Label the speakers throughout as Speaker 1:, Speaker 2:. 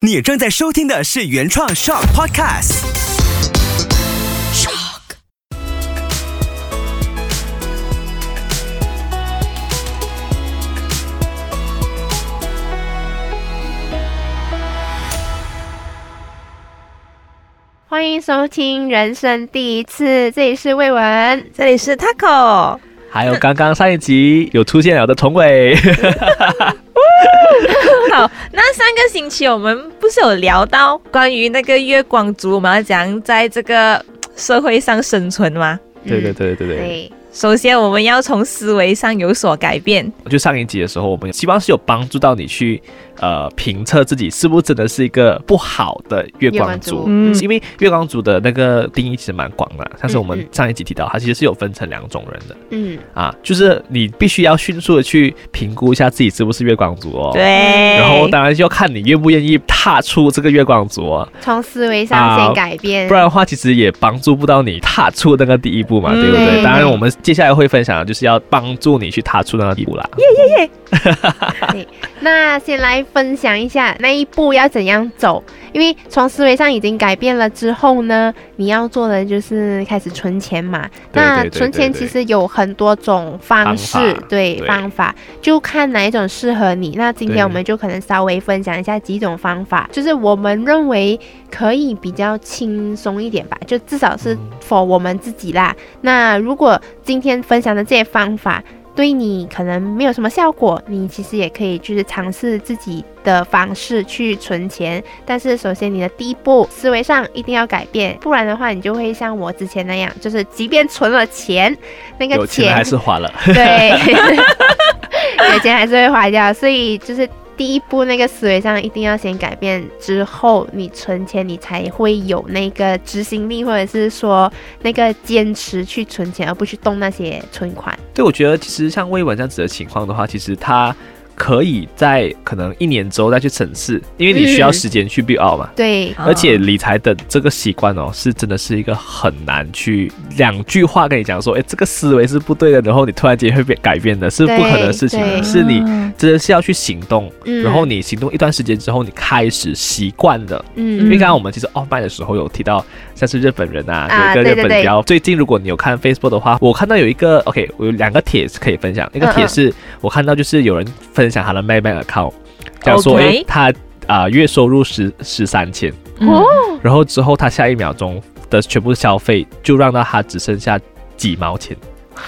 Speaker 1: 你正在收听的是原创 Shock Podcast。Shock。
Speaker 2: 欢迎收听人生第一次，这里是魏文，
Speaker 3: 这里是 Taco。
Speaker 4: 还有刚刚上一集有出现了的崇伟，
Speaker 3: 好，那上个星期我们不是有聊到关于那个月光族，我们要怎样在这个社会上生存吗？
Speaker 4: 对对对对对。
Speaker 2: 对，
Speaker 3: 首先我们要从思维上有所改变。
Speaker 4: 就上一集的时候，我们希望是有帮助到你去呃评测自己是不是真的是一个不好的月光族，
Speaker 3: 嗯。
Speaker 4: 因为月光族的那个定义其实蛮广的，像是我们上一集提到，它其实是有分成两种人的。
Speaker 2: 嗯，
Speaker 4: 啊，就是你必须要迅速的去评估一下自己是不是月光族哦。。
Speaker 3: 对，
Speaker 4: 然后当然就要看你愿不愿意踏出这个月光族哦，
Speaker 2: 从思维上先改变，
Speaker 4: 不然的话，其实也帮助不到你踏出那个第一步嘛，
Speaker 3: 嗯。
Speaker 4: 对不对？当然，我们接下来会分享的就是要帮助你去踏出那个第一步啦。
Speaker 2: 那先来分享一下那一步要怎样走，因为从思维上已经改变了之后呢，你要做的就是开始存钱嘛。
Speaker 4: 对
Speaker 2: 那存钱其实有很多种方式，
Speaker 4: 方
Speaker 2: 对
Speaker 4: 对
Speaker 2: 方法就看哪一种适合你。那今天我们就可能稍微分享一下几种方法，就是我们认为可以比较轻松一点吧，就至少是
Speaker 4: 嗯
Speaker 2: for 我们自己啦。那如果今天分享的这些方法，对你可能没有什么效果，你其实也可以就是尝试自己的方式去存钱。但是首先你的第一步思维上一定要改变，不然的话你就会像我之前那样，就是即便存了钱，那个
Speaker 4: 有钱还是花了，
Speaker 2: 对，有钱还是会花掉，所以就是。第一步，那个思维上一定要先改变，之后你存钱，你才会有那个执行力，或者是说那个坚持去存钱，而不去动那些存款。
Speaker 4: 对，我觉得其实像魏文这样子的情况的话，其实他可以在可能一年之后再去审视，因为你需要
Speaker 2: 嗯
Speaker 4: 时间去 build out 嘛。
Speaker 2: 对，
Speaker 4: 而且理财的这个习惯哦，是真的是一个很难去两句话跟你讲说，哎，这个思维是不对的，然后你突然间会变改变的，是不可能的事情的，是你
Speaker 3: 嗯
Speaker 4: 真的是要去行动，
Speaker 2: 嗯
Speaker 4: 然后你行动一段时间之后，你开始习惯的。嗯。因
Speaker 2: 嗯
Speaker 4: 为刚刚我们其实 off m 的时候有提到，像是日本人啊，有一个日本比较最近，如果你有看 Facebook 的话，我看到有一个 OK，我有两个帖子可以分享，一个帖
Speaker 2: 嗯嗯
Speaker 4: 是我看到就是有人分享他的 Maybank account，讲说诶，他啊、月收入十十三千，
Speaker 3: 哦，
Speaker 4: 然后之后他下一秒钟的全部消费就让到他只剩下几毛钱，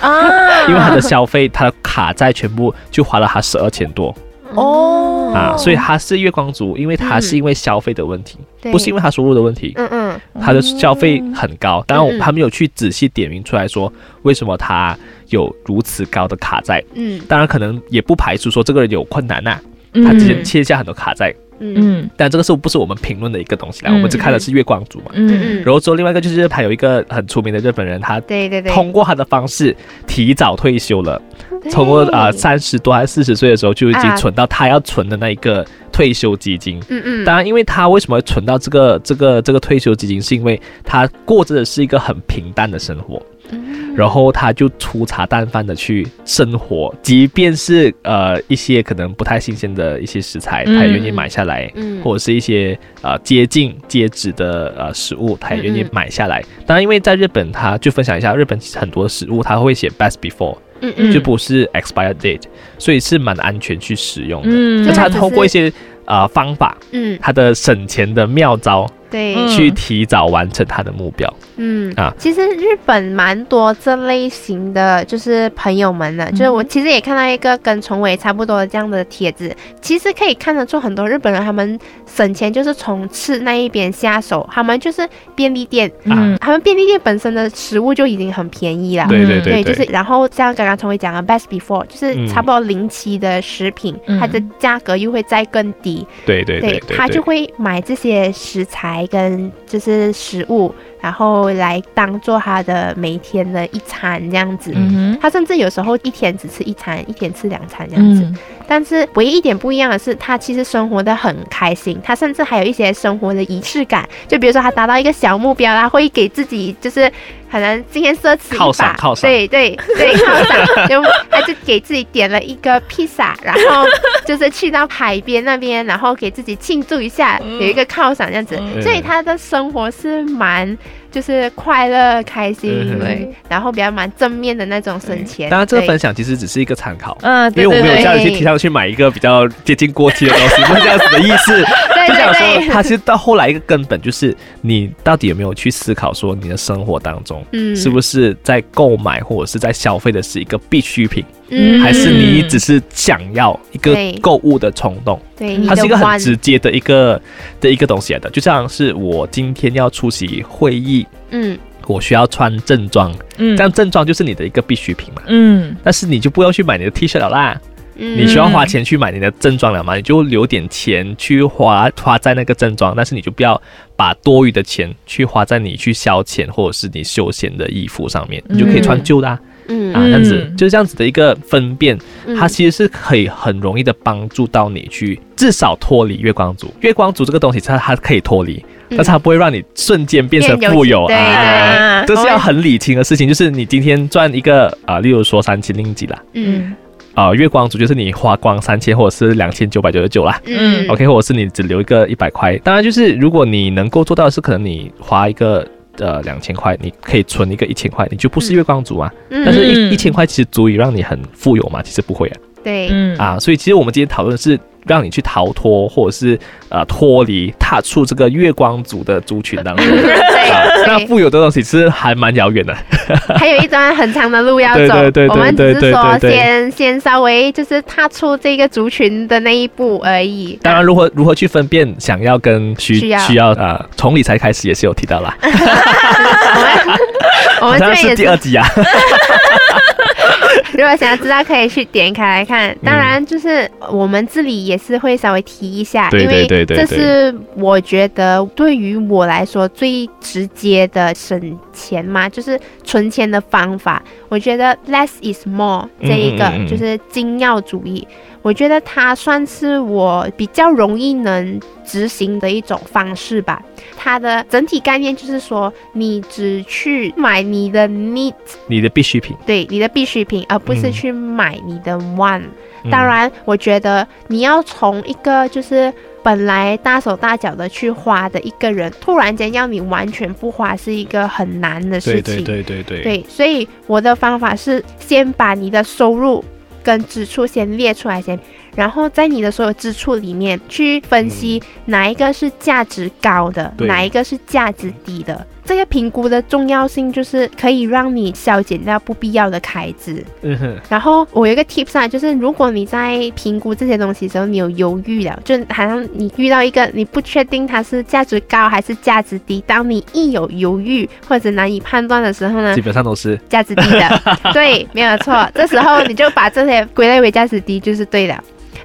Speaker 3: 啊。
Speaker 4: 因为他的消费他的卡债全部就花了他十二千多
Speaker 3: 哦。
Speaker 4: 啊，所以他是月光族，因为他是因为消费的问题，
Speaker 2: 对。
Speaker 4: 不是因为他收入的问题。
Speaker 2: 嗯嗯
Speaker 4: 他的消费很高，当然我
Speaker 2: 嗯。嗯
Speaker 4: 他没有去仔细点名出来说为什么他有如此高的卡债。
Speaker 2: 嗯。
Speaker 4: 当然可能也不排除说这个人有困难呐、
Speaker 3: 嗯。
Speaker 4: 他之前欠下很多卡债，
Speaker 2: 嗯。
Speaker 3: 嗯。
Speaker 4: 但这个是不是我们评论的一个东西啦？
Speaker 3: 嗯
Speaker 4: 我们只看的是月光族嘛。
Speaker 3: 嗯。
Speaker 4: 嗯然后之后另外一个就是他有一个很出名的日本人，他
Speaker 2: 对对对，
Speaker 4: 通过他的方式提早退休了，
Speaker 2: 对。
Speaker 4: 从过啊三十多还是四十岁的时候就已经
Speaker 2: 啊
Speaker 4: 存到他要存的那一个退休基金。
Speaker 2: 嗯嗯，
Speaker 4: 当然，因为他为什么会存到这个这个这个退休基金，是因为他过着的是一个很平淡的生活，
Speaker 2: 嗯
Speaker 4: 然后他就粗茶淡饭的去生活，即便是呃一些可能不太新鲜的一些食材，
Speaker 3: 嗯
Speaker 4: 他也愿意买下来。
Speaker 2: 嗯
Speaker 4: 或者是一些呃接近接脂的呃食物，他也愿意买下来。当然，因为在日本，他就分享一下，日本很多食物他会写 best before，、
Speaker 2: 嗯嗯
Speaker 4: 就不是 expired date，所以是蛮安全去使用的。
Speaker 3: 嗯
Speaker 2: 就是
Speaker 4: 通过一些呃方法，
Speaker 2: 嗯
Speaker 4: 他的省钱的妙招，
Speaker 2: 对。
Speaker 3: 嗯
Speaker 4: 去提早完成他的目标。
Speaker 2: 嗯。
Speaker 4: 啊。
Speaker 2: 其实日本蛮多这类型的，就是朋友们的，就是我其实也看到一个跟崇伟差不多的这样的帖子，其实可以看得出很多日本人他们省钱就是从吃那一边下手，他们就是便利店，
Speaker 3: 嗯。
Speaker 2: 他们便利店本身的食物就已经很便宜了。
Speaker 4: 对对
Speaker 3: 对
Speaker 4: 对。
Speaker 2: 就是然后像刚刚崇伟讲的 best before，就是
Speaker 4: 嗯
Speaker 2: 差不多临期的食品，
Speaker 3: 嗯。
Speaker 2: 它的价格又会再更低，
Speaker 4: 对对对对，
Speaker 2: 他就会买这些食材跟就是食物，然后来当做他的每天的一餐这样子。
Speaker 3: 嗯
Speaker 2: 他甚至有时候一天只吃一餐，一天吃两餐这样子。
Speaker 3: 嗯
Speaker 2: 但是唯一一点不一样的是，他其实生活的很开心，他甚至还有一些生活的仪式感。就比如说他达到一个小目标，他会给自己就是可能今天奢侈
Speaker 4: 犒
Speaker 2: 一把，
Speaker 4: 赏犒赏
Speaker 2: 对对对，犒赏，就 他就给自己点了一个披萨，然后就是去到海边那边，然后给自己庆祝一下，有一个犒赏这样子。
Speaker 3: 嗯
Speaker 2: 所以他的生活是蛮就是快乐、开心，对，然后比较蛮正面的那种省钱。
Speaker 4: 当然，这个分享其实只是一个参考。
Speaker 3: 嗯，
Speaker 4: 因为我没有叫你去提倡去买一个比较接近过期的东西，不是这样子的意思。
Speaker 2: 对
Speaker 4: 就想说，它其实到后来一个根本就是你到底有没有去思考说你的生活当中，
Speaker 2: 嗯。
Speaker 4: 是不是在购买或者是在消费的是一个必需品，
Speaker 2: 嗯。
Speaker 4: 还是你只是想要一个购物的冲动？它是一个很直接的一个的一个东西来的，就像是我今天要出席会议，
Speaker 2: 嗯。
Speaker 4: 我需要穿正装，
Speaker 3: 嗯。
Speaker 4: 这样正装就是你的一个必需品嘛。
Speaker 3: 嗯。
Speaker 4: 但是你就不要去买你的 T 恤了啦，
Speaker 2: 嗯，
Speaker 4: 你需要花钱去买你的正装了嘛，你就留点钱去花花在那个正装，但是你就不要把多余的钱去花在你去消遣或者是你休闲的衣服上面，你就可以穿旧的啊，
Speaker 2: 嗯。
Speaker 4: 啊这样子
Speaker 3: 嗯。
Speaker 4: 就是这样子的一个分辨，
Speaker 2: 嗯。
Speaker 4: 它其实是可以很容易的帮助到你去至少脱离月光族。月光族这个东西，它它可以脱离，
Speaker 2: 嗯。
Speaker 4: 但是它不会让你瞬间变成富有啊。这是要很理清的事情，就是你今天赚一个啊、例如说三千零几啦，
Speaker 2: 嗯
Speaker 4: 啊、月光族就是你花光三千或者是两千九百九十九啦。
Speaker 2: 嗯
Speaker 4: OK，或者是你只留一个一百块，当然就是如果你能够做到的是，可能你花一个呃两千块，你可以存一个一千块，你就不是月光族啊。
Speaker 2: 嗯
Speaker 4: 但是一
Speaker 3: 一
Speaker 4: 一千块其实足以让你很富有嘛？其实不会啊。
Speaker 2: 对，
Speaker 3: 嗯
Speaker 4: 啊，所以其实我们今天讨论的是让你去逃脱，或者是呃脱离、踏出这个月光族的族群当中。啊，那，富有的东西其实还蛮遥远的。
Speaker 2: 还有一段很长的路要走。
Speaker 4: 对对对对
Speaker 2: 我们只是说先先稍微就是踏出这个族群的那一步而已。
Speaker 4: 当然，如何如何去分辨想要跟需
Speaker 2: 需要
Speaker 4: 啊，从理财开始也是有提到啦，
Speaker 2: 我们
Speaker 4: 我们
Speaker 2: 这是
Speaker 4: 第二集啊。
Speaker 2: 如果想要知道，可以去点开来看。当然，就是我们这里也是会稍微提一下，
Speaker 4: 对
Speaker 2: 因为这是我觉得对于我来说最直接的省钱嘛，就是存钱的方法。我觉得 less is more 这一个
Speaker 4: 嗯嗯嗯嗯。
Speaker 2: 就是精要主义，我觉得它算是我比较容易能执行的一种方式吧。它的整体概念就是说，你只去买你的 need
Speaker 4: 你的必需品，
Speaker 2: 对你的必需品，而不是
Speaker 4: 嗯。
Speaker 2: 去买你的 one。
Speaker 4: 嗯。
Speaker 2: 当，然，我觉得你要从一个就是本来大手大脚的去花的一个人，突然间要你完全不花，是一个很难的事情。
Speaker 4: 对对对对对，
Speaker 2: 对所以我的方法是先把你的收入跟支出先列出来先，然后在你的所有支出里面去分析哪一个是价值高的，
Speaker 4: 嗯
Speaker 2: 哪一个是价值低的。这个评估的重要性就是可以让你消减掉不必要的开支。
Speaker 4: 嗯哼，
Speaker 2: 然后我有一个 tips 啊，就是如果你在评估这些东西的时候，你有犹豫了，就好像你遇到一个你不确定它是价值高还是价值低，当你一有犹豫或者难以判断的时候呢
Speaker 4: 基，本上都是
Speaker 2: 价值低的，对，没有错。这时候你就把这些归类为价值低，就是对的。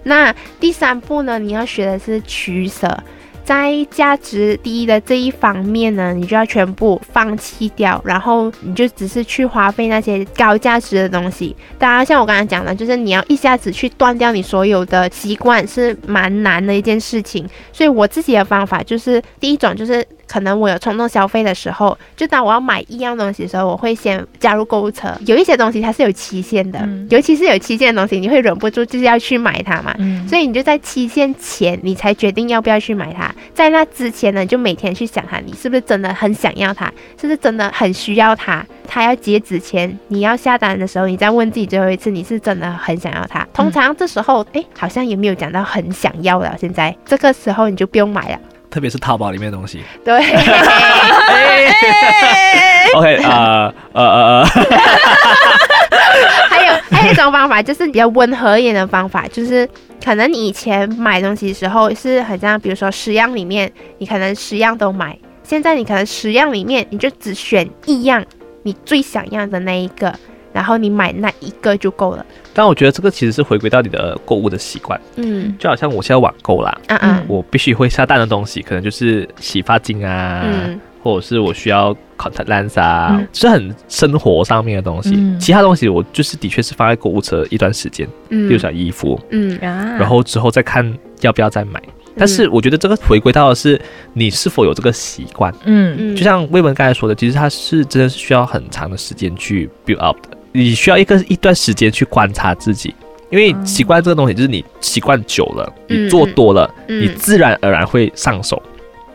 Speaker 2: 那第三步呢，你要学的是取舍。在价值低的这一方面呢，你就要全部放弃掉，然后你就只是去花费那些高价值的东西。当然，像我刚才讲的，就是你要一下子去断掉你所有的习惯是蛮难的一件事情。所以我自己的方法就是，第一种就是可能我有冲动消费的时候，就当我要买一样东西的时候，我会先加入购物车。有一些东西它是有期限的，
Speaker 3: 嗯
Speaker 2: 尤其是有期限的东西，你会忍不住就是要去买它嘛。
Speaker 3: 嗯
Speaker 2: 所以你就在期限前，你才决定要不要去买它。在那之前呢，你就每天去想他，你是不是真的很想要他，是不是真的很需要他？他要截止前，你要下单的时候，你再问自己最后一次，你是真的很想要他。通常这时候，哎，好像也没有讲到很想要了。现在这个时候你就不用买了。
Speaker 4: 特别是淘宝里面的东西。
Speaker 2: 对，
Speaker 4: OK，啊呃呃呃，
Speaker 2: 还有一种方法，就是比较温和一点的方法，就是可能你以前买东西的时候是很像，比如说十样里面，你可能十样都买，现在你可能十样里面你就只选一样你最想要的那一个，然后你买那一个就够了。
Speaker 4: 但我觉得这个其实是回归到你的购物的习惯，
Speaker 2: 嗯
Speaker 4: 就好像我现在网购啦，
Speaker 2: 啊啊
Speaker 4: 我必须会下单的东西，可能就是洗发精啊，
Speaker 2: 嗯
Speaker 4: 或者是我需要 contact lens 啊，
Speaker 2: 嗯。
Speaker 4: 是很生活上面的东西。
Speaker 3: 嗯。
Speaker 4: 其他东西我就是的确是放在购物车一段时间，
Speaker 2: 嗯。
Speaker 4: 比如像衣服，
Speaker 2: 嗯。
Speaker 3: 啊。
Speaker 4: 然后之后再看要不要再买。但是我觉得这个回归到的是你是否有这个习惯，
Speaker 3: 嗯。
Speaker 2: 嗯。
Speaker 4: 就像魏文刚才说的，其实它是真的是需要很长的时间去 build up 的，你需要一个一段时间去观察自己。因为习惯这个东西，就是你习惯久了，
Speaker 2: 嗯。
Speaker 4: 你做多了，
Speaker 2: 嗯。
Speaker 4: 你自然而然会上手。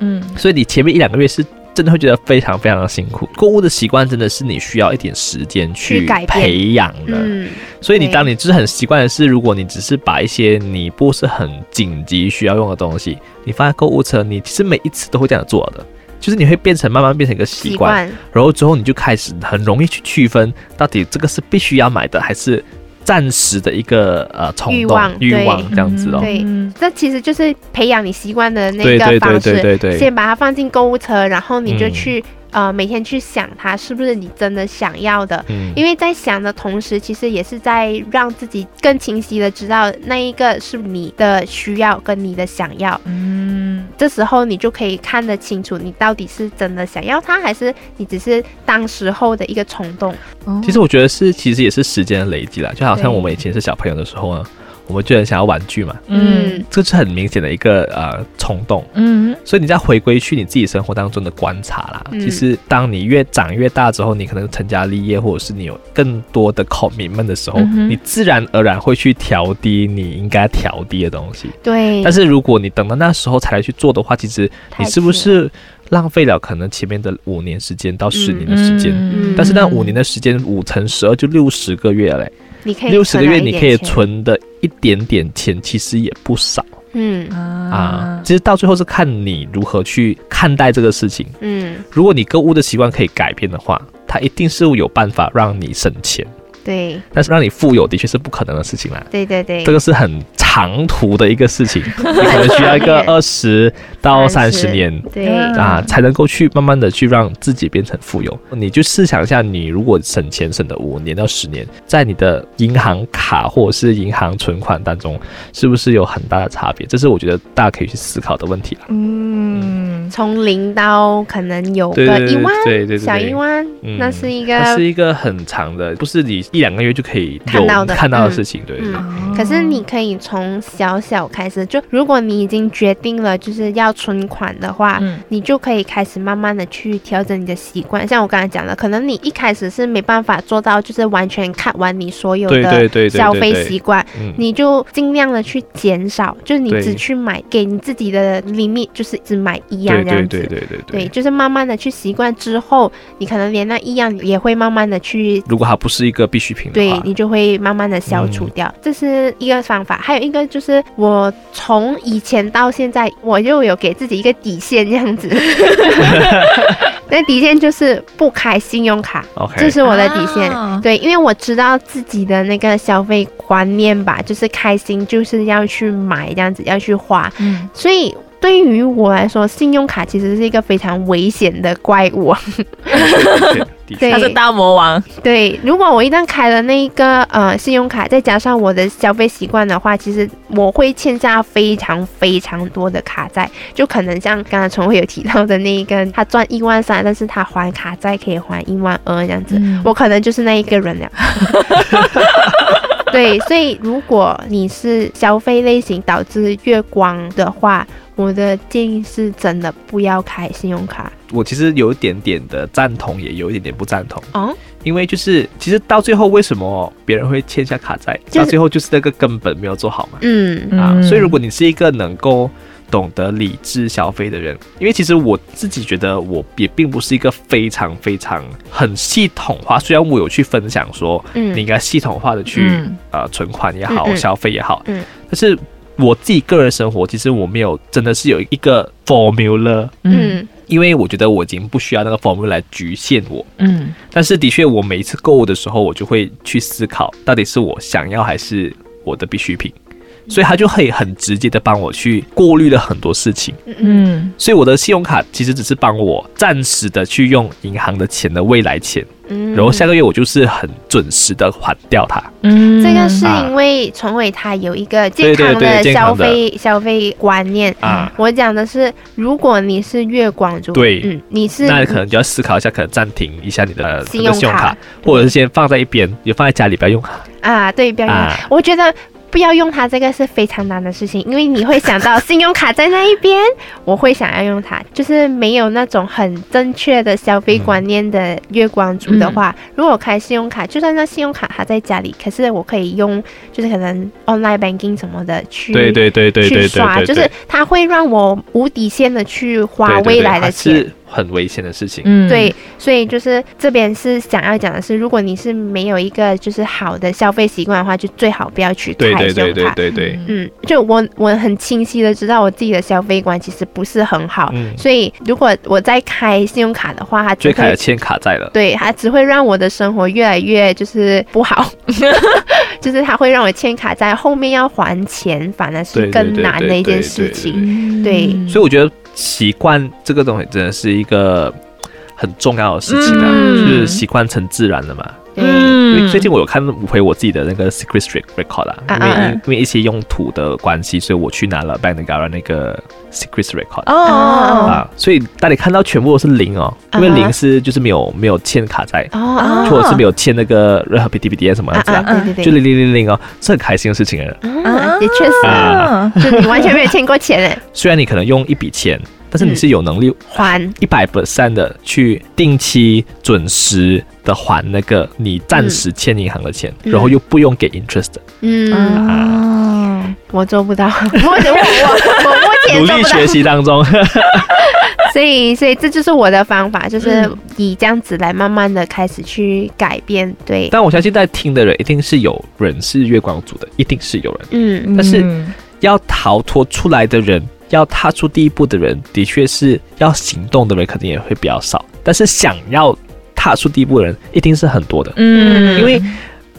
Speaker 3: 嗯。
Speaker 4: 所以你前面一两个月是真的会觉得非常非常的辛苦。购物的习惯真的是你需要一点时间去培养的。
Speaker 2: 嗯
Speaker 4: 所以你当你就是很习惯的是，如果你只是把一些你不是很紧急需要用的东西，你放在购物车，你其实每一次都会这样做的。就是你会变成慢慢变成一个，习惯然后之后你就开始很容易去区分，到底这个是必须要买的，还是暂时的一个呃冲动
Speaker 2: 欲望对
Speaker 4: 欲望这样子哦。
Speaker 2: 对
Speaker 3: 嗯
Speaker 2: 这其实就是培养你习惯的那
Speaker 4: 对对对
Speaker 2: 个方式。
Speaker 4: 对对对，
Speaker 2: 先把它放进购物车，然后你就
Speaker 4: 嗯
Speaker 2: 去、呃每天去想它是不是你真的想要的。
Speaker 4: 嗯
Speaker 2: 因为在想的同时，其实也是在让自己更清晰的知道那一个是你的需要跟你的想要。
Speaker 3: 嗯
Speaker 2: 这时候你就可以看得清楚，你到底是真的想要它，还是你只是当时候的一个冲动。
Speaker 3: 哦
Speaker 4: 其实我觉得是，其实也是时间的累积啦。就好像我们以前是小朋友的时候呢，我们就很想要玩具嘛，
Speaker 3: 嗯。
Speaker 4: 这是很明显的一个呃冲动。
Speaker 3: 嗯。
Speaker 4: 所以你再回归去你自己生活当中的观察啦，
Speaker 2: 嗯。
Speaker 4: 其实当你越长越大之后，你可能成家立业，或者是你有更多的 commitment 的时候，
Speaker 3: 嗯
Speaker 4: 你自然而然会去调低你应该调低的东西。
Speaker 2: 对，
Speaker 4: 但是如果你等到那时候才来去做的话，其实你是不是浪费了可能前面的五年时间到十年的时间？
Speaker 2: 嗯
Speaker 4: 但是那五年的时间，五乘十二就六十个月了嘞。
Speaker 2: 你可以
Speaker 4: 六十个月你可以存的一点点钱，其实也不少
Speaker 2: 嗯
Speaker 4: 啊。其实到最后是看你如何去看待这个事情。
Speaker 2: 嗯，
Speaker 4: 如果你购物的习惯可以改变的话，它一定是有办法让你省钱。
Speaker 2: 对
Speaker 4: 但是让你富有的确是不可能的事情啦。
Speaker 2: 对对对，
Speaker 4: 这个是很长途的一个事情，你可能需要一个二十到三十年
Speaker 2: 对
Speaker 3: 嗯
Speaker 4: 啊，才能够去慢慢的去让自己变成富有。你就试想一下，你如果省钱省的五年到十年，在你的银行卡或者是银行存款当中，是不是有很大的差别？这是我觉得大家可以去思考的问题了。
Speaker 3: 嗯
Speaker 2: 从零到可能有个一万，
Speaker 4: 对对对
Speaker 2: 小一万，
Speaker 4: 嗯
Speaker 2: 那是一
Speaker 4: 它
Speaker 2: 个
Speaker 4: 是一个很长的，不是你一两个月就可以
Speaker 2: 看到的
Speaker 4: 看到的
Speaker 2: 嗯
Speaker 4: 事情。对，
Speaker 2: 嗯可是你可以从小小开始，就如果你已经决定了就是要存款的话，
Speaker 3: 嗯。
Speaker 2: 你就可以开始慢慢的去调整你的习惯。像我刚才讲的，可能你一开始是没办法做到，就是完全看完你所有的消费习惯，
Speaker 4: 嗯。
Speaker 2: 你就尽量的去减少，就是你只去买给你自己的 limit，就是只买一样
Speaker 4: 对对。对对对
Speaker 2: 对，就是慢慢的去习惯之后，你可能连那一样也会慢慢的去
Speaker 4: 如果它不是一个必需品的话，
Speaker 2: 对你就会慢慢的消除掉，这是一个方法。还有一个就是我从以前到现在，我就有给自己一个底线这样子。那底线就是不开信用卡这是我的底线。
Speaker 3: 啊
Speaker 2: 对，因为我知道自己的那个消费观念吧，就是开心就是要去买这样子，要去花，
Speaker 3: 嗯
Speaker 2: 所以。对于我来说，信用卡其实是一个非常危险的怪物。
Speaker 3: 他是大魔王，
Speaker 2: 对，如果我一旦开了那一个呃信用卡，再加上我的消费习惯的话，其实我会欠下非常非常多的卡债，就可能像刚才陈慧有提到的那一个，他赚一万三，但是他还卡债可以还一万二这样子，
Speaker 3: 嗯。
Speaker 2: 我可能就是那一个人了。对，所以如果你是消费类型导致月光的话，我的建议是真的不要开信用卡
Speaker 4: 我其实有一点点的赞同，也有一点点不赞同。
Speaker 2: 哦。
Speaker 4: 因为就是其实到最后，为什么别人会欠下卡债？
Speaker 2: 就是
Speaker 4: 到最后就是那个根本没有做好嘛。
Speaker 2: 嗯
Speaker 4: 啊，
Speaker 3: 嗯
Speaker 4: 所以如果你是一个能够懂得理智消费的人，因为其实我自己觉得我也并不是一个非常非常很系统化，虽然我有去分享说
Speaker 2: 嗯
Speaker 4: 你应该系统化的去、
Speaker 3: 嗯
Speaker 4: 呃存款也好，
Speaker 2: 嗯嗯
Speaker 4: 消费也好，
Speaker 2: 嗯
Speaker 4: 但是我自己个人生活，其实我没有真的是有一个 formula。
Speaker 2: 嗯。
Speaker 4: 因为我觉得我已经不需要那个 formula 来局限我，
Speaker 3: 嗯。
Speaker 4: 但是的确，我每一次购物的时候，我就会去思考，到底是我想要还是我的必需品，所以它就可以很直接的帮我去过滤了很多事情。
Speaker 2: 嗯。
Speaker 3: 嗯
Speaker 4: 所以我的信用卡其实只是帮我暂时的去用银行的钱的未来钱，
Speaker 2: 嗯
Speaker 4: 然后下个月我就是很准时的还掉它。
Speaker 3: 嗯
Speaker 2: 这个是
Speaker 4: 啊
Speaker 2: 因为崇伟他有一个健康的消费消费观念。
Speaker 4: 啊
Speaker 2: 我讲的是，如果你是月光族，
Speaker 4: 对
Speaker 2: 嗯，你是
Speaker 4: 那可能就要思考一下，可能暂停一下你的呃
Speaker 2: 信用卡
Speaker 4: 卡，或者是先放在一边，也放在家里不要用。
Speaker 2: 啊，对，不要用。
Speaker 4: 啊
Speaker 2: 我觉得不要用它这个是非常难的事情，因为你会想到 信用卡在那一边，我会想要用它。就是没有那种很正确的消费观念的月光族的话，如果开信用卡，就算那信用卡它在家里，可是我可以用，就是可能 online banking 什么的去
Speaker 4: 对对对对
Speaker 2: 去刷，就是它会让我无底线的去花未来的
Speaker 4: 它
Speaker 2: 钱。
Speaker 4: 是很危险的事情。
Speaker 3: 嗯
Speaker 2: 对，所以就是这边是想要讲的是，如果你是没有一个就是好的消费习惯的话，就最好不要去
Speaker 4: 对对对
Speaker 2: 开信用卡。
Speaker 4: 对对对，
Speaker 2: 嗯，就我我很清晰的知道我自己的消费观其实不是很好，
Speaker 4: 嗯，
Speaker 2: 所以如果我在开信用卡的话，它只会
Speaker 4: 最开始欠卡债了。
Speaker 2: 对它只会让我的生活越来越就是不好，就是它会让我欠卡债后面要还钱，反而是
Speaker 4: 对对
Speaker 2: 更
Speaker 4: 对对
Speaker 2: 难的一件
Speaker 4: 对对
Speaker 2: 事情。
Speaker 3: 嗯
Speaker 2: 对
Speaker 4: 所以我觉得习惯这个东西真的是一个很重要的事情啊，
Speaker 3: 嗯。
Speaker 4: 就是习惯成自然了嘛。
Speaker 2: 嗯，
Speaker 4: 因为最近我有看回我自己的那个 Secret Street Record 啊，因为因为一些用途的关系，所以我去拿了 Bank Negara 那个 Secret Record。
Speaker 3: 哦，
Speaker 4: 啊，所以当你看到全部都是零哦，因为零是就是没有没有欠卡债，
Speaker 2: 哦哦。
Speaker 4: 或者是没有欠那个任何 P T P D S 什么样子
Speaker 2: 啊
Speaker 4: 啊，
Speaker 2: 啊，对对对，
Speaker 4: 就零零零零哦，是很开心的事情啊。
Speaker 2: 啊，也确实，
Speaker 4: 啊。
Speaker 2: 就你完全没有欠过钱哎，
Speaker 4: 虽然你可能用一笔钱，但是你是有能力
Speaker 2: 还。
Speaker 4: 一百 percent 的去定期准时的还那个你暂时欠银行的钱，
Speaker 2: 嗯。
Speaker 4: 然后又不用给 interest，
Speaker 2: 嗯，
Speaker 3: 哦，
Speaker 2: 我做不到，我我我我目前
Speaker 4: 努力学，习当中，
Speaker 2: 所以所以这就是我的方法，就是
Speaker 3: 嗯。
Speaker 2: 以这样子来慢慢的开始去改变，对，
Speaker 4: 但我相信在听的人一定是有人是月光族的，一定是有人。
Speaker 2: 嗯。
Speaker 4: 但是
Speaker 3: 嗯。
Speaker 4: 要逃脱出来的人，要踏出第一步的人，的确是要行动的人，肯定也会比较少。但是想要踏出第一步的人，一定是很多的。
Speaker 3: 嗯
Speaker 4: 因为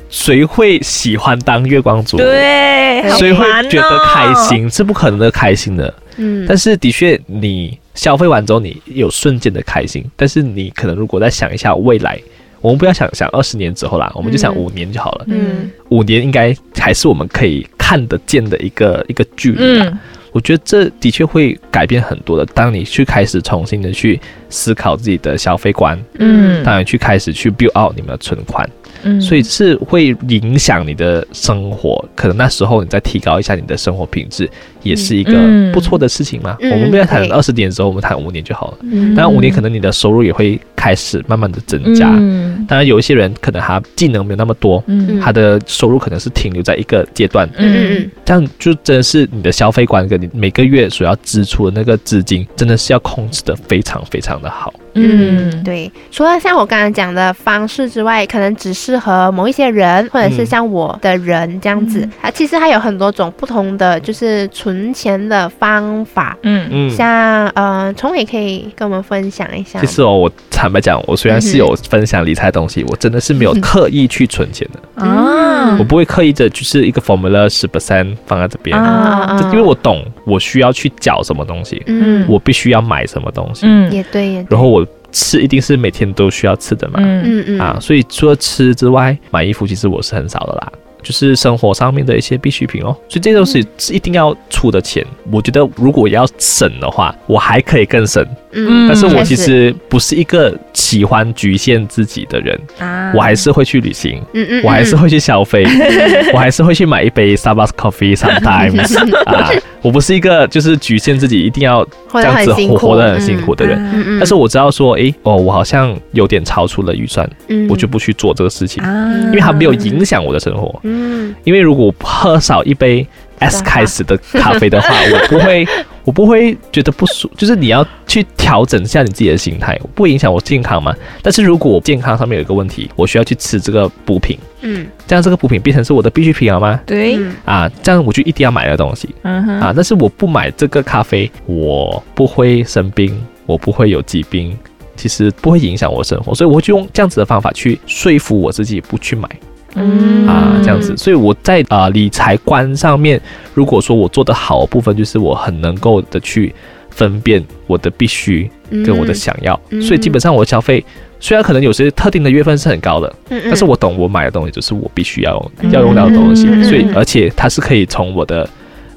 Speaker 4: 谁会喜欢当月光族？，
Speaker 3: 对，
Speaker 4: 谁会觉得
Speaker 3: 哦
Speaker 4: 开？心？是不可能的开心的。
Speaker 2: 嗯，
Speaker 4: 但是的确，你消费完之后，你有瞬间的开心。但是你可能如果再想一下未来，我们不要想想二十年之后啦，我们就想
Speaker 2: 嗯
Speaker 4: 五年就好了。
Speaker 2: 嗯
Speaker 4: 五年应该还是我们可以看得见的一个一个距离啊。
Speaker 3: 嗯
Speaker 4: 我觉得这的确会改变很多的。当你去开始重新的去思考自己的消费观，
Speaker 3: 嗯
Speaker 4: 当然去开始去 build out 你们的存款，
Speaker 3: 嗯
Speaker 4: 所以是会影响你的生活。可能那时候你再提高一下你的生活品质，也是一个
Speaker 3: 嗯
Speaker 4: 不错的事情嘛。
Speaker 2: 嗯
Speaker 4: 我们不要谈
Speaker 2: 对
Speaker 4: 二十年之后，我们谈五年就好了。
Speaker 2: 嗯
Speaker 4: 当然五年可能你的收入也会开始慢慢的增加。
Speaker 3: 嗯
Speaker 4: 当然有一些人可能他技能没有那么多，
Speaker 3: 嗯
Speaker 4: 他的收入可能是停留在一个阶段。
Speaker 2: 嗯嗯
Speaker 4: 这样就真的是你的消费观跟你每个月所要支出的那个资金，真的是要控制的非常非常的好。
Speaker 2: 嗯，对，除了像我刚刚讲的方式之外，可能只适合某一些人，或者是
Speaker 4: 嗯
Speaker 2: 像我的人这样子。啊，其实还有很多种不同的，就是存钱的方法。
Speaker 3: 嗯。
Speaker 4: 嗯，
Speaker 2: 像呃，崇伟可以跟我们分享一下。
Speaker 4: 其实哦，我坦白讲，我虽然是有分享理财的东西，我真的是没有刻意去存钱的，
Speaker 3: 啊。
Speaker 4: 我不会刻意的，就是一个 formula 十 percent 放在这边，
Speaker 3: 啊
Speaker 4: 这因为我懂我需要去缴什么东西，
Speaker 2: 嗯，
Speaker 4: 我必须要买什么东西，
Speaker 3: 嗯。
Speaker 2: 也对，也对。
Speaker 4: 然后我吃一定是每天都需要吃的嘛，
Speaker 3: 嗯
Speaker 2: 嗯嗯
Speaker 4: 啊，所以除了吃之外，买衣服其实我是很少的啦。就是生活上面的一些必需品哦，所以这都是是一定要出的钱。我觉得如果要省的话，我还可以更省，
Speaker 2: 嗯，
Speaker 4: 但是我其实。不是一个喜欢局限自己的人，
Speaker 3: 啊。
Speaker 4: 我还是会去旅行，
Speaker 2: 嗯嗯，
Speaker 4: 我还是会去消费，我还是会去买一杯 Starbucks coffee sometimes 啊。我不是一个就是局限自己一定要这样子活活得很辛苦的人。
Speaker 2: 嗯嗯，
Speaker 4: 但是我知道说，诶，哦，我好像有点超出了预算，
Speaker 2: 嗯。
Speaker 4: 我就不去做这个事情，
Speaker 3: 啊。
Speaker 4: 因为它没有影响我的生活。
Speaker 2: 嗯。
Speaker 4: 因为如果我喝少一杯 S 开始的咖啡的话，我不会，我不会觉得不舒，就是你要去调整一下你自己的心态，不会影响我健康嘛。但是如果我健康上面有一个问题，我需要去吃这个补品，
Speaker 2: 嗯
Speaker 4: 这样这个补品变成是我的必需品了吗？
Speaker 3: 对，
Speaker 2: 嗯
Speaker 4: 啊，这样我就一定要买的东西
Speaker 3: 嗯哼
Speaker 4: 啊。但是我不买这个咖啡，我不会生病，我不会有疾病，其实不会影响我生活，所以我就用这样子的方法去说服我自己不去买。
Speaker 3: 嗯。
Speaker 4: 啊，这样子，所以我在啊、理财观上面，如果说我做的好的部分，就是我很能够的去分辨我的必须跟我的想要，
Speaker 2: 嗯。
Speaker 4: 所以基本上我消费虽然可能有些特定的月份是很高的，但是我懂我买的东西就是我必须要用、
Speaker 3: 嗯。
Speaker 4: 要用到的东西，
Speaker 2: 嗯
Speaker 4: 所以
Speaker 2: 嗯
Speaker 4: 而且它是可以从我的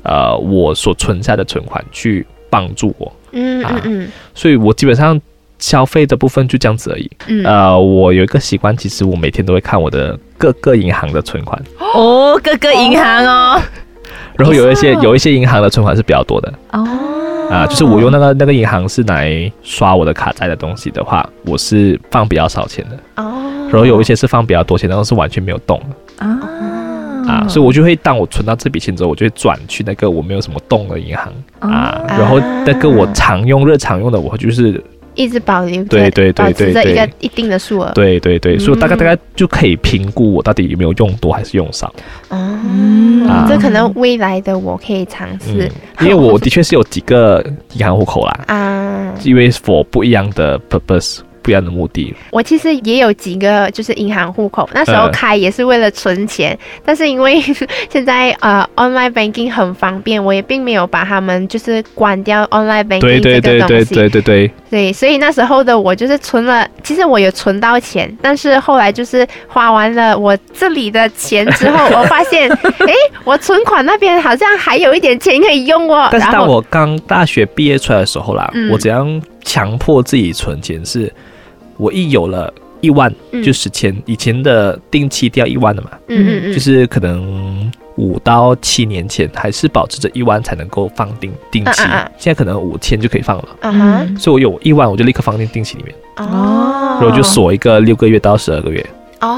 Speaker 4: 呃我所存下的存款去帮助我，
Speaker 2: 嗯嗯嗯。
Speaker 4: 所以我基本上消费的部分就这样子而已。
Speaker 2: 嗯，
Speaker 4: 呃，我有一个习惯，其实我每天都会看我的各个银行的存款，
Speaker 3: 哦，各个银行哦，
Speaker 4: 然后有一些
Speaker 3: 哦。
Speaker 4: 有一些银行的存款是比较多的。
Speaker 3: 哦，
Speaker 4: 啊、就是我用那个那个银行是来刷我的卡债的东西的话，我是放比较少钱的，
Speaker 2: 哦，
Speaker 4: 然后有一些是放比较多钱，然后是完全没有动的。
Speaker 3: 啊
Speaker 4: 啊，所以我就会当我存到这笔钱之后，我就会转去那个我没有什么动的银行。啊，
Speaker 3: 哦。
Speaker 4: 然后那个我常用、日常用的，我就是
Speaker 2: 一直保留对，
Speaker 4: 对对对
Speaker 2: 保持着
Speaker 4: 对
Speaker 2: 一个一定的数额。
Speaker 4: 对对对，所以大概
Speaker 2: 嗯
Speaker 4: 大概就可以评估我到底有没有用多还是用少。
Speaker 2: 哦
Speaker 3: 嗯
Speaker 4: 啊，
Speaker 2: 这可能未来的我可以尝试
Speaker 4: 嗯，因为我的确是有几个银行户口啦，
Speaker 2: 啊。
Speaker 4: 因为 for 不一样的 purpose，不一样的目的。
Speaker 2: 我其实也有几个就是银行户口，那时候
Speaker 4: 嗯
Speaker 2: 开也是为了存钱，但是因为 现在呃 online banking 很方便，我也并没有把他们就是关掉 online banking
Speaker 4: 对对对
Speaker 2: 这个东西。
Speaker 4: 对对对，
Speaker 2: 对，所以那时候的我就是存了，其实我有存到钱，但是后来就是花完了我这里的钱之后，我发现，诶，我存款那边好像还有一点钱可以用哦。
Speaker 4: 但是当我刚大学毕业出来的时候啦，
Speaker 2: 嗯
Speaker 4: 我怎样强迫自己存钱是，我一有了一万
Speaker 2: 嗯。
Speaker 4: 就十千，以前的定期掉一万的嘛，
Speaker 2: 嗯嗯嗯，
Speaker 4: 就是可能五到七年前还是保持着一万才能够放定定期，
Speaker 2: 嗯嗯嗯
Speaker 4: 现在可能五千就可以放了。
Speaker 2: 啊哈，
Speaker 4: 所以我有一万，我就立刻放进定期里面，
Speaker 2: 哦，
Speaker 4: 然后就锁一个六个月到十二个月。
Speaker 2: 哦，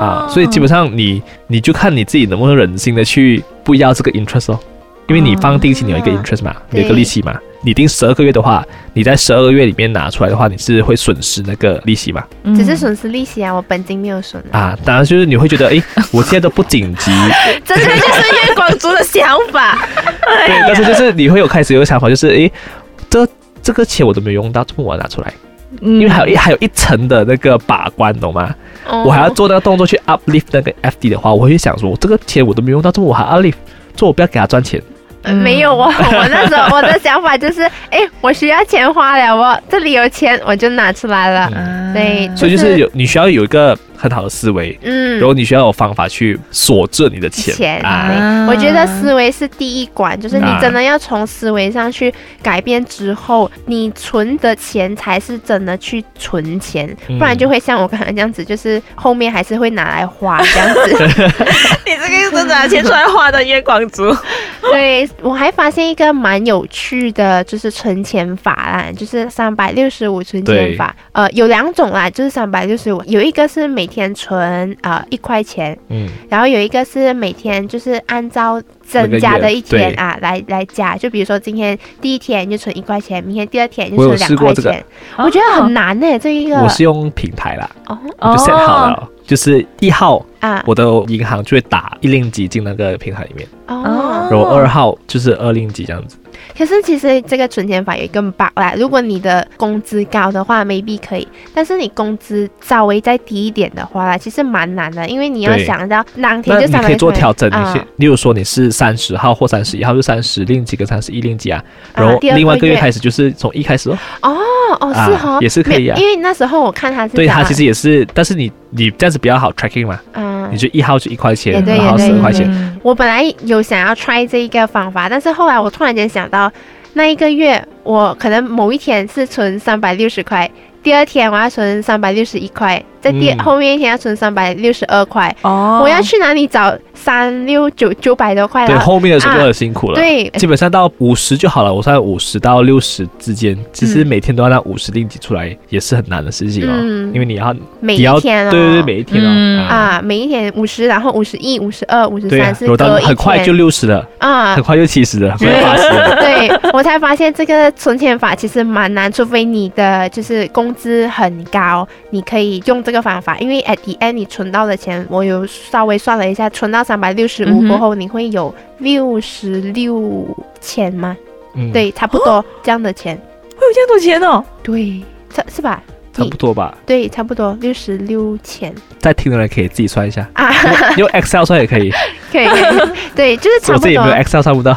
Speaker 4: 啊。所以基本上你你就看你自己能不能忍心的去不要这个 interest 哦，因为你放定期你有一个
Speaker 2: 哦
Speaker 4: interest 嘛，
Speaker 2: 对。
Speaker 4: 有一个利息嘛。你定十二个月的话，你在十二个月里面拿出来的话，你是会损失那个利息嘛？
Speaker 3: 嗯
Speaker 2: 只是损失利息啊，我本金没有损啊。
Speaker 4: 啊，当然就是你会觉得，诶，我现在都不紧急，
Speaker 3: 这个就是月光族的想法。
Speaker 4: 对，但是就是你会有开始有个想法，就是诶，这这个钱我都没有用到，这么我要拿出来，
Speaker 3: 因
Speaker 4: 因为还有一还有一层的那个把关，懂吗？
Speaker 2: 哦
Speaker 4: 我还要做那个动作去 uplift 那个 FD 的话，我会想说，这个钱我都没用到，这么我还 uplift，做我不要给他赚钱。
Speaker 2: 呃没有我，我那时候我的想法就是，哎，我需要钱花了，我这里有钱我就拿出来了。
Speaker 4: 嗯
Speaker 2: 对
Speaker 4: 所以就是有你需要有一个很好的思维，
Speaker 2: 嗯
Speaker 4: 然后你需要有方法去锁住你的钱
Speaker 2: 钱，我觉得思维是第一关，就是你
Speaker 4: 啊
Speaker 2: 真的要从思维上去改变之后，你存的钱才是真的去存钱，
Speaker 4: 嗯
Speaker 2: 不然就会像我刚才这样子，就是后面还是会拿来花这样子。
Speaker 3: 你这个是真的拿钱出来花的月光族。
Speaker 2: 对我还发现一个蛮有趣的，就是存钱法啦，就是三百六十五存钱法。呃，有两种啦，就是三百六十五，有一个是每天存啊一块钱，
Speaker 4: 嗯，
Speaker 2: 然后有一个是每天就是按照增加的一天啊来来加，就比如说今天第一天就存一块钱，明天第二天就存两块钱。我觉得很难呢、这一个。
Speaker 4: 我是用平台啦，
Speaker 2: 哦。
Speaker 4: 我就 set 好了，就是一号
Speaker 2: 啊。
Speaker 4: 我的银行就会打一令吉进那个平台里面，
Speaker 2: 哦。
Speaker 4: 然后二号就是二令吉这样子。
Speaker 2: 可是其实这个存钱法有一个 bug 啦，如果你的工资高的话，maybe 可以，但是你工资稍微再低一点的话啦，其实蛮难的，因为你要想到当天就三百
Speaker 4: 那你可以做调整，你
Speaker 2: 啊
Speaker 4: 是例如说你是三十号或三十一号，就三十令几跟三十一令几啊，然后另外一个月
Speaker 2: 月
Speaker 4: 开始就是从一开始哦，
Speaker 2: 哦哦
Speaker 4: 啊
Speaker 2: 是哦，
Speaker 4: 也是可以啊。
Speaker 2: 因为那时候我看他是
Speaker 4: 对，他其实也是，但是你你这样子比较好 tracking 嘛，
Speaker 2: 嗯。
Speaker 4: 你就一号就一块钱
Speaker 2: 也，对
Speaker 4: 二号
Speaker 2: 也对
Speaker 4: 十二块钱，
Speaker 3: 嗯。
Speaker 2: 我本来有想要 try 这一个方法，但是后来我突然间想到，那一个月我可能某一天是存三百六十块，第二天我要存三百六十一块，在第、
Speaker 4: 嗯。
Speaker 2: 后面一天要存三百六十二块，
Speaker 3: 哦。
Speaker 2: 我要去哪里找三六九九百多块
Speaker 4: 对，后面的时候就
Speaker 2: 啊
Speaker 4: 很辛苦了。
Speaker 2: 对。
Speaker 4: 基本上到五十就好了，我算五十到六十之间，其实
Speaker 2: 嗯
Speaker 4: 每天都要让五十令吉出来，也是很难的事情哦，
Speaker 2: 嗯。
Speaker 4: 因为你要
Speaker 2: 每一天哦，
Speaker 4: 对对对每一天哦、
Speaker 3: 嗯。
Speaker 4: 啊，
Speaker 2: 啊，每一天五十，然后五十一、五十二、五十三，是
Speaker 4: 到
Speaker 2: 隔一
Speaker 4: 很快就
Speaker 2: 天
Speaker 4: 六十了，
Speaker 2: 啊。
Speaker 4: 很。快就七十了，很快八十了。
Speaker 2: 对我才发现这个存钱法其实蛮难，除非你的就是工资很高，你可以用这个方法。因为 at the end 你存到的钱，我有稍微算了一下，存到三百六十五过后，你会有六十六千吗？
Speaker 4: 嗯，
Speaker 2: 对，差不多这样的钱。
Speaker 3: 会有这样多钱哦？
Speaker 2: 对，差是吧？
Speaker 4: 差不多吧。
Speaker 2: 对，差不多六十六千
Speaker 4: 在听的人可以自己算一下，
Speaker 2: 啊，
Speaker 4: 用 Excel 算也可以。
Speaker 2: 可以，可以对，就是差不多
Speaker 4: 我自己没有。Excel 算不到。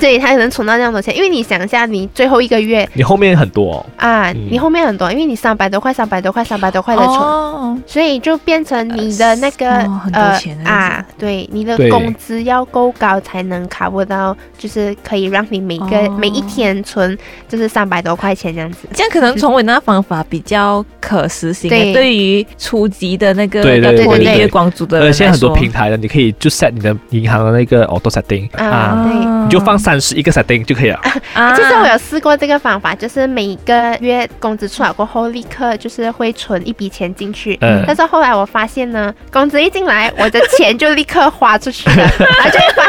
Speaker 2: 对，他可能存到这样多钱，因为你想一下，你最后一个月
Speaker 4: 你后面很多、哦，
Speaker 2: 啊，
Speaker 4: 嗯。
Speaker 2: 你后面很多，因为你三百多块、三百多块、三百多块的存，
Speaker 3: 哦，
Speaker 2: 所以就变成你的那个、
Speaker 3: 哦很多
Speaker 2: 呃啊，对，你的工资要够高才能 cover 到，就是可以让你每个、
Speaker 3: 哦。
Speaker 2: 每一天存就是三百多块钱这样子。
Speaker 3: 这样可能从我那方法比较可实行，
Speaker 2: 对。
Speaker 3: 对于初级的那个
Speaker 4: 对对
Speaker 3: 要脱离
Speaker 2: 对对。
Speaker 3: 月光族的人
Speaker 4: 呃，现在很多平台的，你可以就 set 你的银行的那个 auto setting
Speaker 2: 啊
Speaker 4: 啊，
Speaker 2: 对。
Speaker 4: 你就放三十一个 setting 就可以了。
Speaker 3: 啊
Speaker 2: 其实我有试过这个方法，就是每个月工资出来过后，立刻就是会存一笔钱进去。
Speaker 4: 嗯。
Speaker 2: 但是后来我发现呢，工资一进来，我的钱就立刻花出去了，然后就会发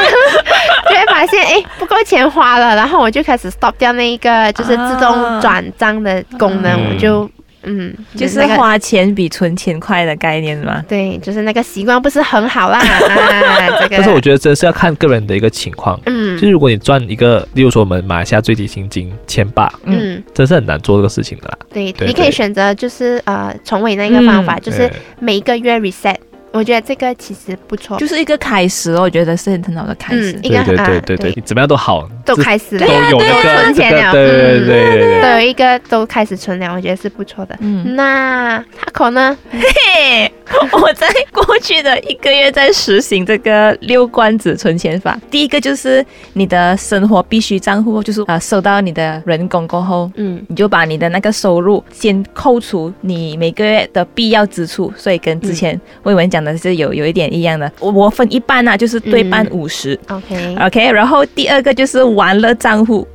Speaker 2: 就会发现，哎，不够钱花了，然后我就开始 stop 掉那一个就是自动转账的功能，
Speaker 4: 啊
Speaker 2: 我就嗯，
Speaker 3: 就是花钱比存钱快的概念嘛。
Speaker 2: 对，就是那个习惯不是很好啦。啊，这个，
Speaker 4: 但是我觉得真是要看个人的一个情况。
Speaker 2: 嗯
Speaker 4: 就是如果你赚一个，例如说我们马来西亚最低薪金千八，
Speaker 2: 嗯，
Speaker 4: 真是很难做这个事情的啦。
Speaker 2: 对，
Speaker 4: 对
Speaker 2: 你可以选择就是呃重尾那个方法，
Speaker 3: 嗯
Speaker 2: 就是每一个月 reset，我觉得这个其实不错。
Speaker 3: 就是一个开始哦，我觉得是很好的开始
Speaker 2: 嗯。一个
Speaker 4: 对对
Speaker 2: 啊
Speaker 4: 对对对，
Speaker 2: 对
Speaker 4: 你怎么样都好，
Speaker 2: 都开始了。
Speaker 4: 都，有
Speaker 2: 存钱了。
Speaker 4: 对对
Speaker 2: 嗯。
Speaker 4: 对。对
Speaker 2: 有一个都开始存了，我觉得是不错的。
Speaker 3: 嗯，
Speaker 2: 那 Taco 呢？
Speaker 3: 嘿，我在过去的一个月在实行这个六罐子存钱法。第一个就是你的生活必须账户，就是啊收到你的人工过后，
Speaker 2: 嗯。
Speaker 3: 你就把你的那个收入先扣除你每个月的必要支出，所以跟之前魏文讲的是有有一点一样的。我我分一半啊，就是对半
Speaker 2: 嗯。
Speaker 3: 五十、，OK，OK，然后第二个就是玩乐账户，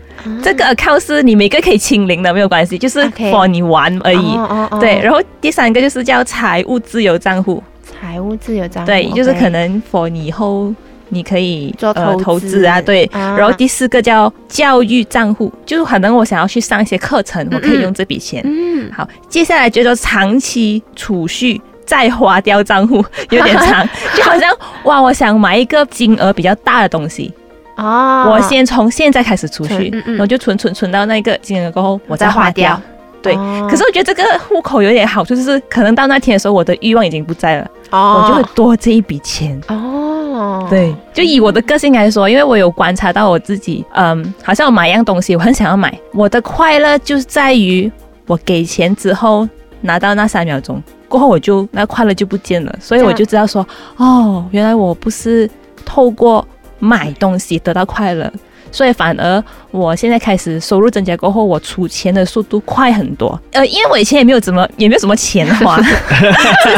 Speaker 3: 这个 account 是你每个可以清零的，没有关系，就是 for 你玩而已。
Speaker 2: 哦哦哦
Speaker 3: 对，然后第三个就是叫财务自由账户，
Speaker 2: 财务自由账户，
Speaker 3: 对，就是可能 for 你以后你可以
Speaker 2: 做
Speaker 3: 呃
Speaker 2: 投
Speaker 3: 投资啊，对。
Speaker 2: 啊。
Speaker 3: 然后第四个叫教育账户，就是可能我想要去上一些课程，我可以用这笔钱。
Speaker 2: 嗯。
Speaker 3: 好，接下来就叫长期储蓄再花掉账户，有点长，就好像哇，我想买一个金额比较大的东西，
Speaker 2: 哦，
Speaker 3: 我先从现在开始储蓄，
Speaker 2: 存嗯嗯。
Speaker 3: 然后就存存存到那个金额过后，我再
Speaker 2: 再花
Speaker 3: 花掉。
Speaker 2: 掉。
Speaker 3: 对
Speaker 2: 哦
Speaker 3: 可是我觉得这个户口有点好处，就是可能到那天的时候，我的欲望已经不在了，
Speaker 2: 哦。
Speaker 3: 我就会多这一笔钱。
Speaker 2: 哦，
Speaker 3: 对，就以我的个性来说，因为我有观察到我自己，嗯，好像我买一样东西，我很想要买，我的快乐就是在于我给钱之后拿到那三秒钟过后，我就那快乐就不见了，所以我就知道说，哦，原来我不是透过买东西得到快乐。所以反而我现在开始收入增加过后，我出钱的速度快很多。呃，因为我以前也没有怎么也没有什么钱花，是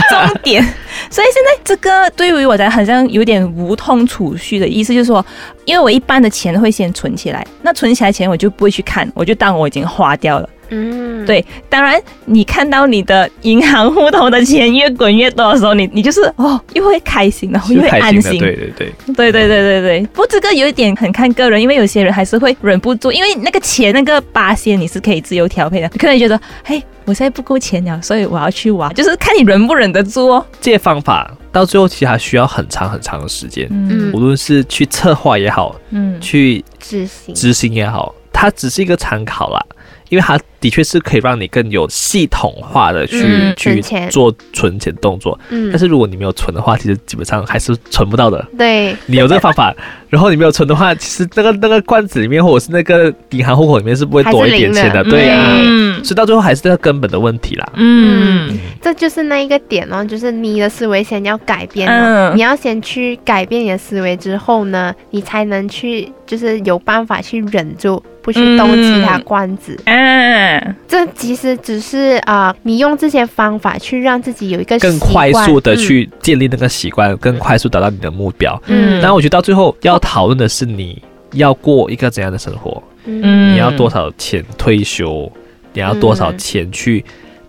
Speaker 3: 重点。所以现在这个对于我来好像有点无痛储蓄的意思，就是说，因为我一般的钱会先存起来，那存起来钱我就不会去看，我就当我已经花掉了。
Speaker 2: 嗯，
Speaker 3: 对，当然你看到你的银行户头的钱越滚越多的时候，你你就是哦，又会开心，然后又会安心。
Speaker 4: 对对对。
Speaker 3: 对对对对对，不过这个有一点很看个人，因为有些人还是会忍不住，因为那个钱那个八仙你是可以自由调配的，你可能觉得，嘿，我现在不够钱了，所以我要去玩，就是看你忍不忍得住哦。
Speaker 4: 这些方法到最后其实还需要很长很长的时间，
Speaker 3: 嗯。
Speaker 4: 无论是去策划也好，
Speaker 3: 嗯。
Speaker 4: 去
Speaker 2: 执行，
Speaker 4: 执行也好，它只是一个参考啦，因为它的确是可以让你更有系统化的去、
Speaker 3: 嗯
Speaker 4: 去做存钱动作。
Speaker 2: 嗯。
Speaker 4: 但是如果你没有存的话，其实基本上还是存不到的。
Speaker 2: 对，
Speaker 4: 你有这个方法，然后你没有存的话，其实那个那个罐子里面或者是那个银行户口里面是不会多一点钱的，对啊。
Speaker 3: 嗯。
Speaker 4: 所以到最后还是这个根本的问题啦。
Speaker 3: 嗯。
Speaker 2: 这就是那一个点哦，就是你的思维先要改变你要先去改变你的思维之后呢，你才能去就是有办法去忍住不去动其他关子。
Speaker 3: 嗯，
Speaker 2: 这其实只是啊、呃你用这些方法去让自己有一个
Speaker 4: 更快速的、去建立那个习惯，更快速达到你的目标。
Speaker 2: 嗯。
Speaker 4: 然后我觉得到最后要讨论的是你要过一个怎样的生活，
Speaker 2: 嗯。
Speaker 3: 嗯
Speaker 4: 你要多少钱退休，你要多少钱去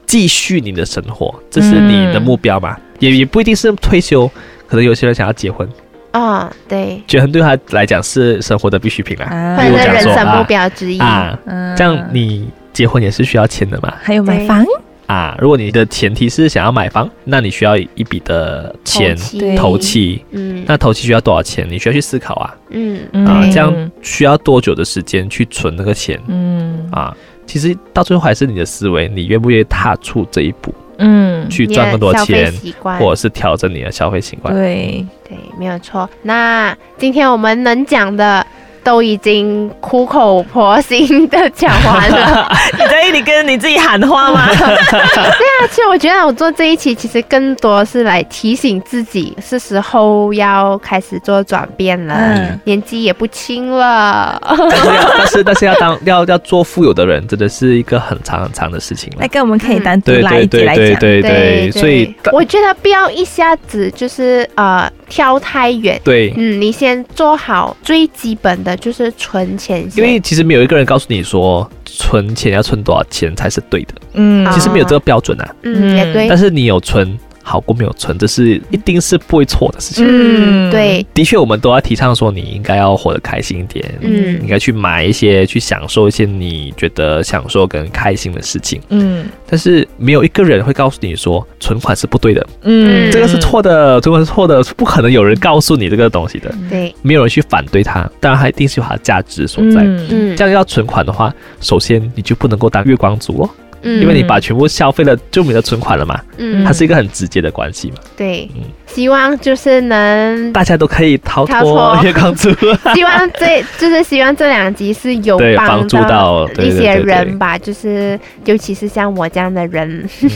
Speaker 4: 继续你的生活，这是你的目标嘛？也也不一定是退休，可能有些人想要结婚，
Speaker 2: 啊、对，
Speaker 4: 结婚对他来讲是生活的必需品啦。
Speaker 3: 啊
Speaker 2: 或者是
Speaker 4: 比如讲说
Speaker 2: 人生目
Speaker 4: 啊
Speaker 2: 标之一。
Speaker 4: 啊，
Speaker 3: 嗯
Speaker 4: 这样你结婚也是需要钱的嘛？
Speaker 3: 还有买房，
Speaker 4: 啊，如果你的前提是想要买房，那你需要一笔的钱
Speaker 3: 对
Speaker 4: 头期。
Speaker 2: 嗯
Speaker 4: 那投期需要多少钱？你需要去思考啊
Speaker 2: 嗯
Speaker 4: 啊，
Speaker 3: 嗯
Speaker 4: 这样需要多久的时间去存那个钱
Speaker 3: 嗯
Speaker 4: 啊？其实到最后还是你的思维，你愿不愿意踏出这一步，
Speaker 3: 嗯，
Speaker 4: 去赚更多钱，或者是调整你的消费习惯？
Speaker 3: 对，
Speaker 2: 对，没有错。那今天我们能讲的都已经苦口婆心的讲完了。
Speaker 3: 你在你跟你自己喊话吗？
Speaker 2: 对啊其实我觉得我做这一期，其实更多是来提醒自己，是时候要开始做转变了。
Speaker 3: 嗯
Speaker 2: 年纪也不轻了，
Speaker 4: 但是要但是但是要当要要做富有的人，真的是一个很长很长的事情了
Speaker 3: 那。个我们可以单独
Speaker 4: 对
Speaker 3: 来一
Speaker 4: 对对
Speaker 3: 集来讲。
Speaker 4: 对对对，所以
Speaker 2: 我觉得不要一下子就是呃挑太远。
Speaker 4: 对，
Speaker 2: 嗯，你先做好最基本的，就是存钱。
Speaker 4: 因为其实没有一个人告诉你说存钱要存多少钱才是对的，
Speaker 3: 嗯
Speaker 4: 其实没有这个标准啊。
Speaker 2: 嗯，也对
Speaker 4: 但。是你有存好过没有存，这是一定是不会错的事情。
Speaker 2: 嗯，对，
Speaker 4: 的确，我们都要提倡说你应该要活得开心一点，
Speaker 2: 嗯。
Speaker 4: 应该去买一些去享受一些你觉得享受跟开心的事情。
Speaker 3: 嗯。
Speaker 4: 但是没有一个人会告诉你说存款是不对的，
Speaker 3: 嗯。
Speaker 4: 这个是错的，存款是错的，不可能有人告诉你这个东西的，
Speaker 2: 对，
Speaker 4: 没有人去反对它，当然它一定是有它的价值所在。
Speaker 3: 嗯。
Speaker 2: 嗯，
Speaker 4: 这样要存款的话，首先你就不能够当月光族哦，
Speaker 2: 嗯。
Speaker 4: 因为你把全部消费了就没有存款了嘛，
Speaker 2: 嗯。
Speaker 4: 它是一个很直接的关系嘛，
Speaker 2: 对。
Speaker 4: 嗯，
Speaker 2: 希望就是能，
Speaker 4: 大家都可以逃
Speaker 2: 逃
Speaker 4: 脱。
Speaker 2: 脱
Speaker 4: 月光族。
Speaker 2: 希望这就是希望这两集是有帮
Speaker 4: 帮助到
Speaker 2: 一些人吧，就是尤其是像我这样的人，
Speaker 4: 嗯。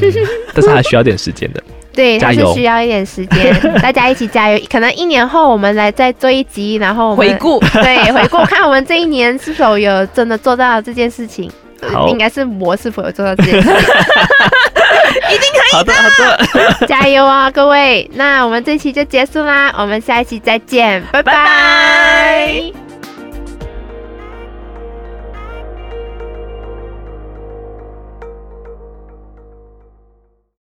Speaker 4: 但是还需要点时间的。
Speaker 2: 对，还是需要一点时间，大家一起加油。可能一年后我们来再做一集，然后
Speaker 3: 回顾。
Speaker 2: 对回顾看我们这一年是否有真的做到这件事情。应该是我是否有做到这件事？情，
Speaker 4: 好的，好的。
Speaker 2: 加油啊，各位！那我们这期就结束啦，我们下一期再见，拜拜